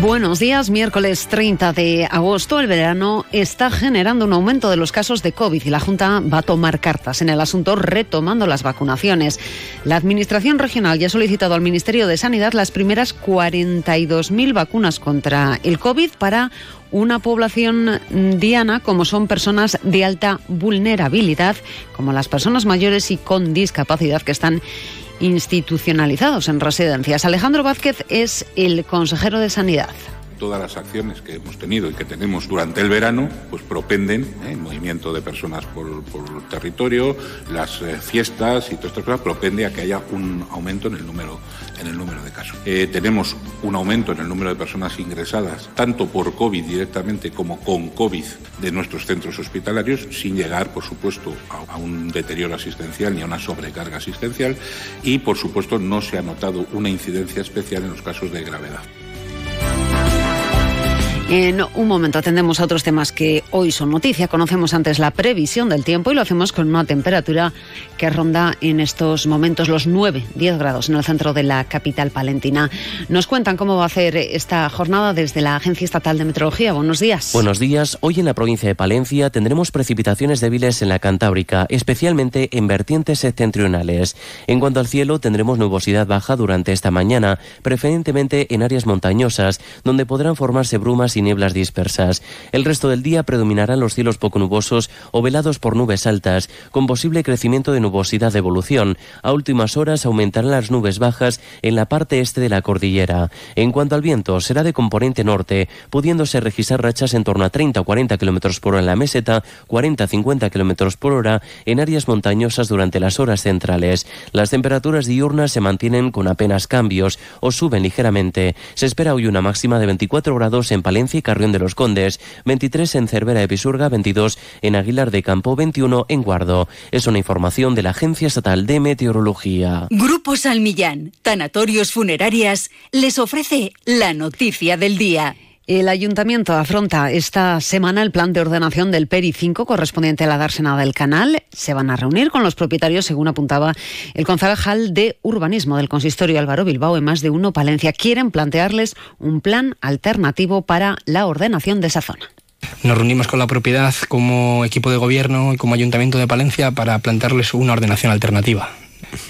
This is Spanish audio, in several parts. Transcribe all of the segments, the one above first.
Buenos días, miércoles 30 de agosto. El verano está generando un aumento de los casos de COVID y la Junta va a tomar cartas en el asunto retomando las vacunaciones. La Administración Regional ya ha solicitado al Ministerio de Sanidad las primeras 42.000 vacunas contra el COVID para una población diana como son personas de alta vulnerabilidad, como las personas mayores y con discapacidad que están institucionalizados en residencias. Alejandro Vázquez es el consejero de Sanidad todas las acciones que hemos tenido y que tenemos durante el verano, pues propenden ¿eh? el movimiento de personas por, el territorio, las eh, fiestas y todas estas cosas, propende a que haya un aumento en el número, en el número de casos. Eh, tenemos un aumento en el número de personas ingresadas, tanto por COVID directamente como con COVID de nuestros centros hospitalarios, sin llegar, por supuesto, a un deterioro asistencial ni a una sobrecarga asistencial y, por supuesto, no se ha notado una incidencia especial en los casos de gravedad. En un momento atendemos a otros temas que hoy son noticia. Conocemos antes la previsión del tiempo y lo hacemos con una temperatura que ronda en estos momentos los 9, 10 grados en el centro de la capital palentina. Nos cuentan cómo va a hacer esta jornada desde la Agencia Estatal de Meteorología. Buenos días. Buenos días. Hoy en la provincia de Palencia tendremos precipitaciones débiles en la Cantábrica, especialmente en vertientes septentrionales. En cuanto al cielo, tendremos nubosidad baja durante esta mañana, preferentemente en áreas montañosas, donde podrán formarse brumas y nieblas dispersas. El resto del día predominarán los cielos poco nubosos o velados por nubes altas, con posible crecimiento de nubosidad de evolución. A últimas horas aumentarán las nubes bajas en la parte este de la cordillera. En cuanto al viento, será de componente norte, pudiéndose registrar rachas en torno a 30 o 40 km por hora en la meseta, 40-50 km por hora en áreas montañosas durante las horas centrales. Las temperaturas diurnas se mantienen con apenas cambios o suben ligeramente. Se espera hoy una máxima de 24 grados en Palencia y Carrión de los Condes, 23 en Cervera de Pisurga, 22 en Aguilar de Campo, 21 en Guardo. Es una información de la Agencia Estatal de Meteorología. Grupo Salmillán, Tanatorios Funerarias, les ofrece la noticia del día. El ayuntamiento afronta esta semana el plan de ordenación del PERI 5 correspondiente a la dársena del canal. Se van a reunir con los propietarios, según apuntaba el concejal de urbanismo del consistorio Álvaro Bilbao en más de uno Palencia. Quieren plantearles un plan alternativo para la ordenación de esa zona. Nos reunimos con la propiedad como equipo de gobierno y como ayuntamiento de Palencia para plantearles una ordenación alternativa.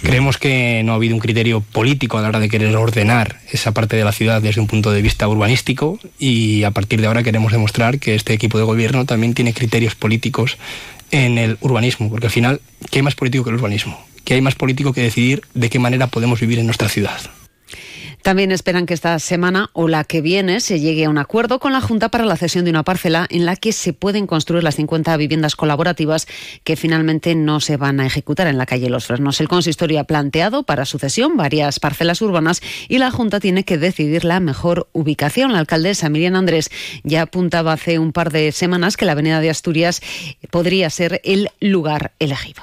Creemos que no ha habido un criterio político a la hora de querer ordenar esa parte de la ciudad desde un punto de vista urbanístico y a partir de ahora queremos demostrar que este equipo de gobierno también tiene criterios políticos en el urbanismo, porque al final, ¿qué hay más político que el urbanismo? ¿Qué hay más político que decidir de qué manera podemos vivir en nuestra ciudad? También esperan que esta semana o la que viene se llegue a un acuerdo con la Junta para la cesión de una parcela en la que se pueden construir las 50 viviendas colaborativas que finalmente no se van a ejecutar en la calle Los Fresnos. El consistorio ha planteado para su cesión varias parcelas urbanas y la Junta tiene que decidir la mejor ubicación. La alcaldesa Miriam Andrés ya apuntaba hace un par de semanas que la Avenida de Asturias podría ser el lugar elegido.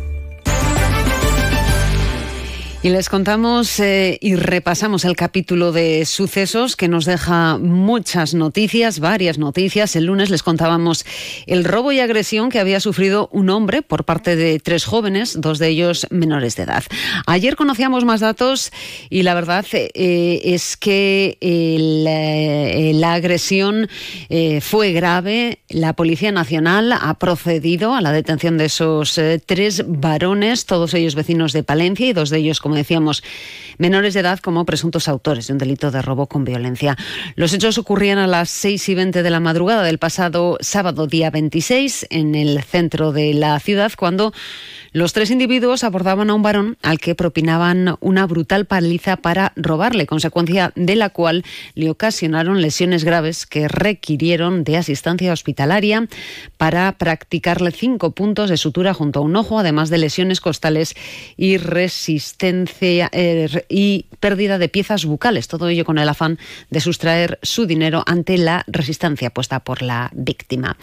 Y les contamos eh, y repasamos el capítulo de sucesos que nos deja muchas noticias, varias noticias. El lunes les contábamos el robo y agresión que había sufrido un hombre por parte de tres jóvenes, dos de ellos menores de edad. Ayer conocíamos más datos y la verdad eh, es que eh, la agresión fue grave. La Policía Nacional ha procedido a la detención de esos tres varones, todos ellos vecinos de Palencia y dos de ellos como decíamos, menores de edad como presuntos autores de un delito de robo con violencia. Los hechos ocurrían a las 6 y 20 de la madrugada del pasado sábado día 26 en el centro de la ciudad cuando Los tres individuos abordaban a un varón al que propinaban una brutal paliza para robarle, consecuencia de la cual le ocasionaron lesiones graves que requirieron de asistencia hospitalaria para practicarle cinco puntos de sutura junto a un ojo, además de lesiones costales y resistencia eh, y pérdida de piezas bucales. Todo ello con el afán de sustraer su dinero ante la resistencia puesta por la víctima.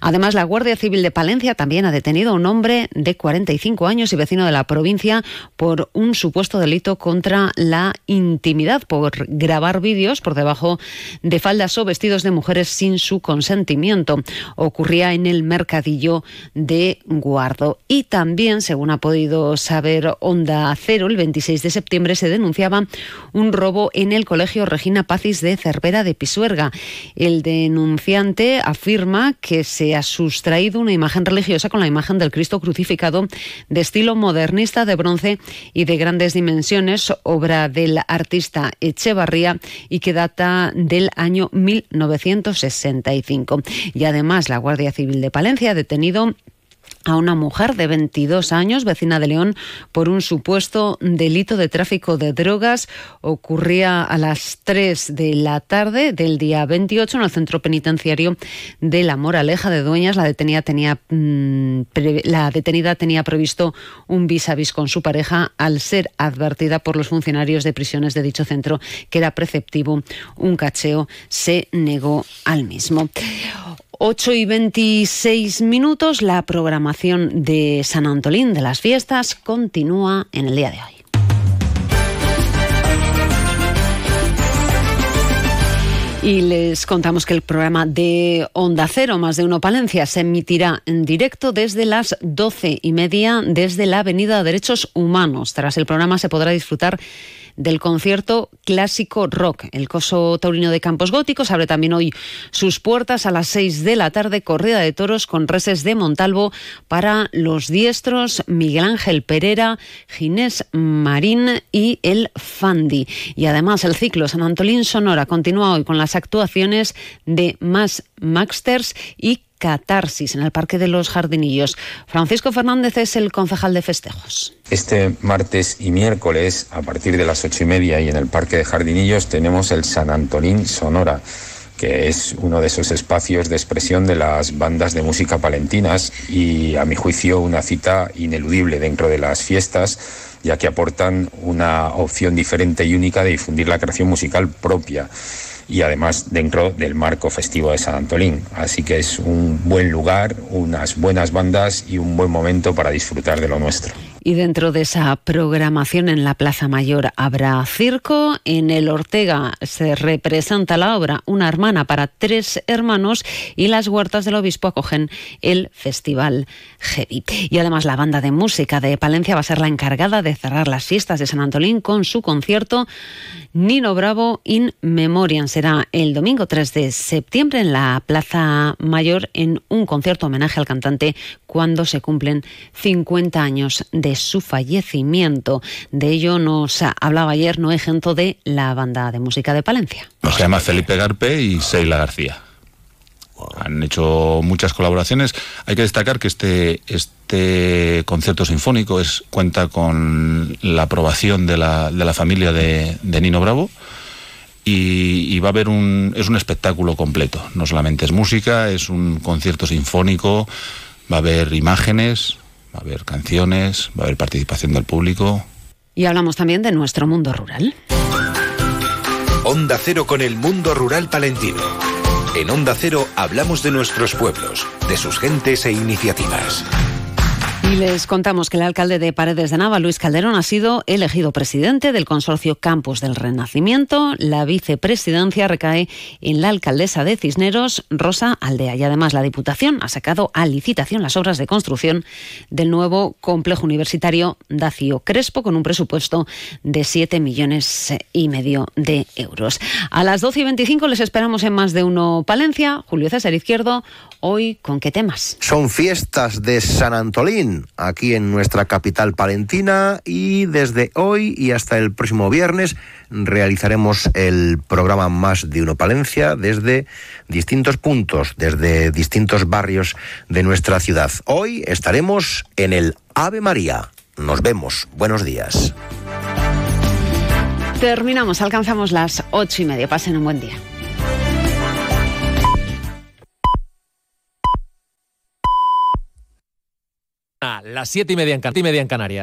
Además, la Guardia Civil de Palencia también ha detenido a un hombre de 45 años y vecino de la provincia por un supuesto delito contra la intimidad, por grabar vídeos por debajo de faldas o vestidos de mujeres sin su consentimiento. Ocurría en el mercadillo de Guardo. Y también, según ha podido saber Onda Cero, el 26 de septiembre se denunciaba un robo en el Colegio Regina Pacis de Cervera de Pisuerga. El denunciante afirma que se ha sustraído una imagen religiosa con la imagen del Cristo crucificado de estilo modernista de bronce y de grandes dimensiones, obra del artista Echevarría y que data del año 1965. Y además la Guardia Civil de Palencia ha detenido a una mujer de 22 años, vecina de León, por un supuesto delito de tráfico de drogas. Ocurría a las 3 de la tarde del día 28 en el centro penitenciario de La Moraleja de Dueñas. La detenida tenía, mm, la detenida tenía previsto un vis a vis con su pareja al ser advertida por los funcionarios de prisiones de dicho centro que era preceptivo un cacheo. Se negó al mismo. 8 y 26 minutos, la programación de San Antolín de las fiestas continúa en el día de hoy. Y les contamos que el programa de Onda Cero, más de uno Palencia, se emitirá en directo desde las doce y media desde la Avenida Derechos Humanos. Tras el programa se podrá disfrutar del concierto clásico rock. El coso taurino de Campos Góticos abre también hoy sus puertas a las 6 de la tarde, corrida de toros con reses de Montalvo para los diestros Miguel Ángel Pereira, Ginés Marín y el Fandi. Y además el ciclo San Antolín Sonora continúa hoy con las actuaciones de Más Maxters y catarsis en el Parque de los Jardinillos. Francisco Fernández es el concejal de festejos. Este martes y miércoles, a partir de las ocho y media y en el Parque de Jardinillos, tenemos el San Antonín Sonora que es uno de esos espacios de expresión de las bandas de música palentinas y a mi juicio una cita ineludible dentro de las fiestas ya que aportan una opción diferente y única de difundir la creación musical propia y además dentro del marco festivo de San Antolín. Así que es un buen lugar, unas buenas bandas y un buen momento para disfrutar de lo nuestro. Y dentro de esa programación en la Plaza Mayor habrá circo. En el Ortega se representa la obra Una hermana para tres hermanos y las huertas del obispo acogen el Festival Heavy. Y además la banda de música de Palencia va a ser la encargada de cerrar las fiestas de San Antolín con su concierto Nino Bravo in Memoriam. Será el domingo 3 de septiembre en la Plaza Mayor en un concierto homenaje al cantante cuando se cumplen 50 años de su fallecimiento. De ello nos hablaba ayer Noé Gento de la banda de música de Palencia. Se llama Felipe Garpe y Seila García. Han hecho muchas colaboraciones. Hay que destacar que este, este concierto sinfónico es, cuenta con la aprobación de la, de la familia de, Nino Bravo. Y, y, va a haber un es un espectáculo completo no solamente es música es un concierto sinfónico va a haber imágenes va a haber canciones, va a haber participación del público. Y hablamos también de nuestro mundo rural. Onda Cero con el mundo rural palentino. En Onda Cero hablamos de nuestros pueblos, de sus gentes e iniciativas. Y les contamos que el alcalde de Paredes de Nava, Luis Calderón, ha sido elegido presidente del consorcio Campus del Renacimiento. La vicepresidencia recae en la alcaldesa de Cisneros, Rosa Aldea. Y además la Diputación ha sacado a licitación las obras de construcción del nuevo complejo universitario Dacio Crespo con un presupuesto de 7 millones y medio de euros. A las 12 y 25 les esperamos en más de uno Palencia. Julio César Izquierdo, hoy con qué temas. Son fiestas de San Antolín aquí en nuestra capital palentina y desde hoy y hasta el próximo viernes realizaremos el programa Más de Uno Palencia desde distintos puntos, desde distintos barrios de nuestra ciudad. Hoy estaremos en el Ave María. Nos vemos. Buenos días. Terminamos, alcanzamos las ocho y media. Pasen un buen día. Las siete y media en, y media en Canarias.